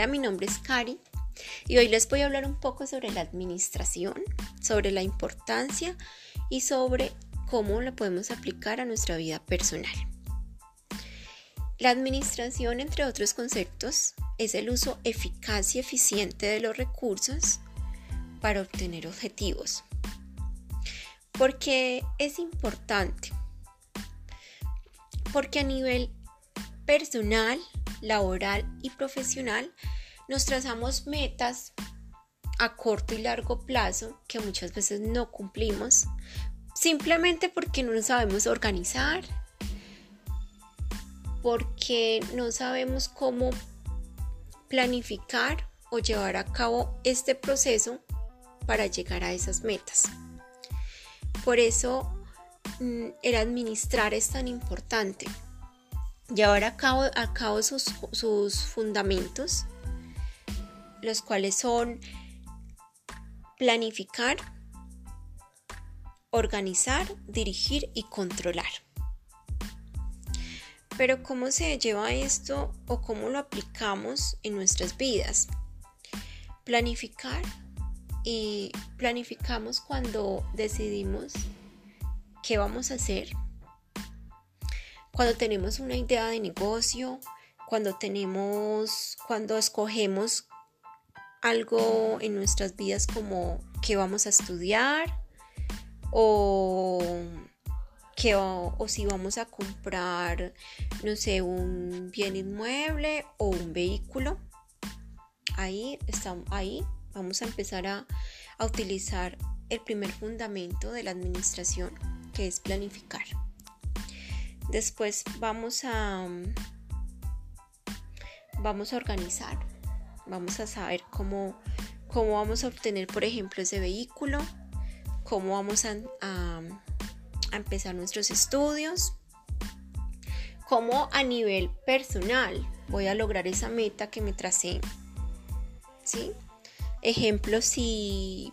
Hola, mi nombre es Cari y hoy les voy a hablar un poco sobre la administración, sobre la importancia y sobre cómo la podemos aplicar a nuestra vida personal. La administración, entre otros conceptos, es el uso eficaz y eficiente de los recursos para obtener objetivos. Porque es importante? Porque a nivel personal laboral y profesional, nos trazamos metas a corto y largo plazo que muchas veces no cumplimos, simplemente porque no nos sabemos organizar, porque no sabemos cómo planificar o llevar a cabo este proceso para llegar a esas metas. Por eso mm, el administrar es tan importante llevar a cabo, a cabo sus, sus fundamentos, los cuales son planificar, organizar, dirigir y controlar. Pero ¿cómo se lleva esto o cómo lo aplicamos en nuestras vidas? Planificar y planificamos cuando decidimos qué vamos a hacer, cuando tenemos una idea de negocio, cuando tenemos, cuando escogemos algo en nuestras vidas como que vamos a estudiar o que o, si vamos a comprar no sé un bien inmueble o un vehículo ahí estamos ahí vamos a empezar a, a utilizar el primer fundamento de la administración que es planificar Después vamos a vamos a organizar, vamos a saber cómo, cómo vamos a obtener, por ejemplo, ese vehículo, cómo vamos a, a, empezar nuestros estudios, cómo a nivel personal voy a lograr esa meta que me tracé. ¿Sí? Ejemplo, si,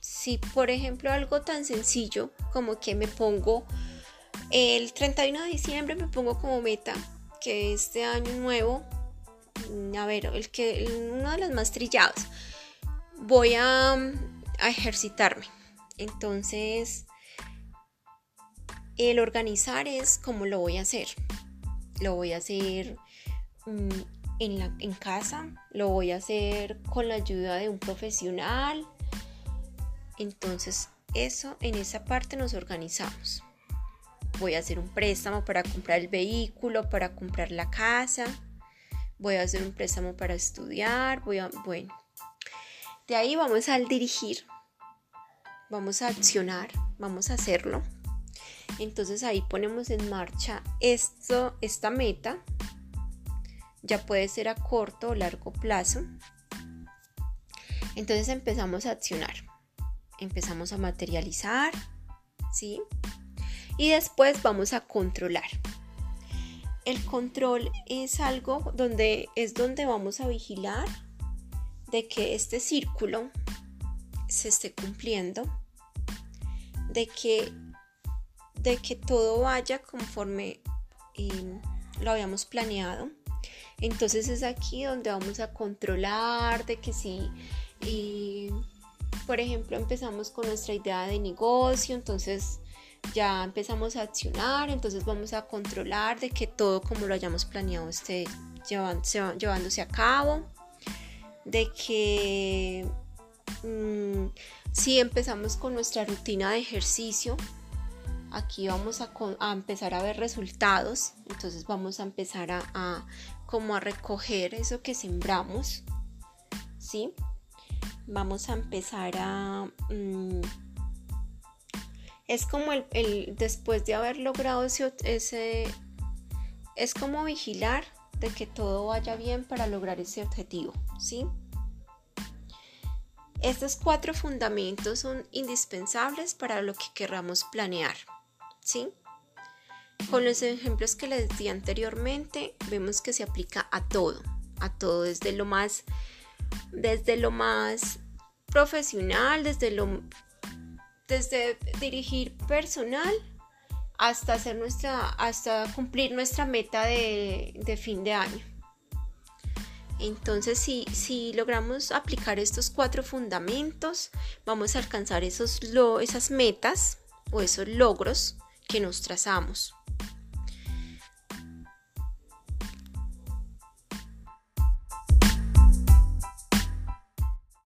si por ejemplo algo tan sencillo como que me pongo el 31 de diciembre me pongo como meta que este año nuevo, mm, a ver, el que uno de los más trillados, voy a, ejercitarme. Entonces, el organizar es cómo lo voy a hacer. Lo voy a hacer mm, en, la, en casa, lo voy a hacer con la ayuda de un profesional. Entonces, eso, en esa parte nos organizamos voy a hacer un préstamo para comprar el vehículo, para comprar la casa, voy a hacer un préstamo para estudiar, voy a, bueno, de ahí vamos al dirigir, vamos a accionar, vamos a hacerlo. Entonces ahí ponemos en marcha esto, esta meta, ya puede ser a corto o largo plazo. Entonces empezamos a accionar, empezamos a materializar, ¿sí? Y después vamos a controlar. El control es algo donde es donde vamos a vigilar de que este círculo se esté cumpliendo, de que, de que todo vaya conforme em, lo habíamos planeado. Entonces es aquí donde vamos a controlar de que si, por ejemplo, empezamos con nuestra idea de negocio, entonces ya empezamos a accionar, entonces vamos a controlar de que todo como lo hayamos planeado esté llevándose a cabo, de que mm, si empezamos con nuestra rutina de ejercicio, aquí vamos a, empezar a ver resultados, entonces vamos a empezar a, como a recoger eso que sembramos, ¿sí? Vamos a empezar a... Mm, es como el, después de haber logrado ese, es como vigilar de que todo vaya bien para lograr ese objetivo, ¿sí? Estos cuatro fundamentos son indispensables para lo que querramos planear, ¿sí? Con los ejemplos que les di anteriormente, vemos que se aplica a todo, a todo desde lo más desde lo más profesional, desde lo desde dirigir personal hasta hacer nuestra hasta cumplir nuestra meta de, fin de año Entonces, si, si logramos aplicar estos cuatro fundamentos, vamos a alcanzar esos, esas metas o esos logros que nos trazamos.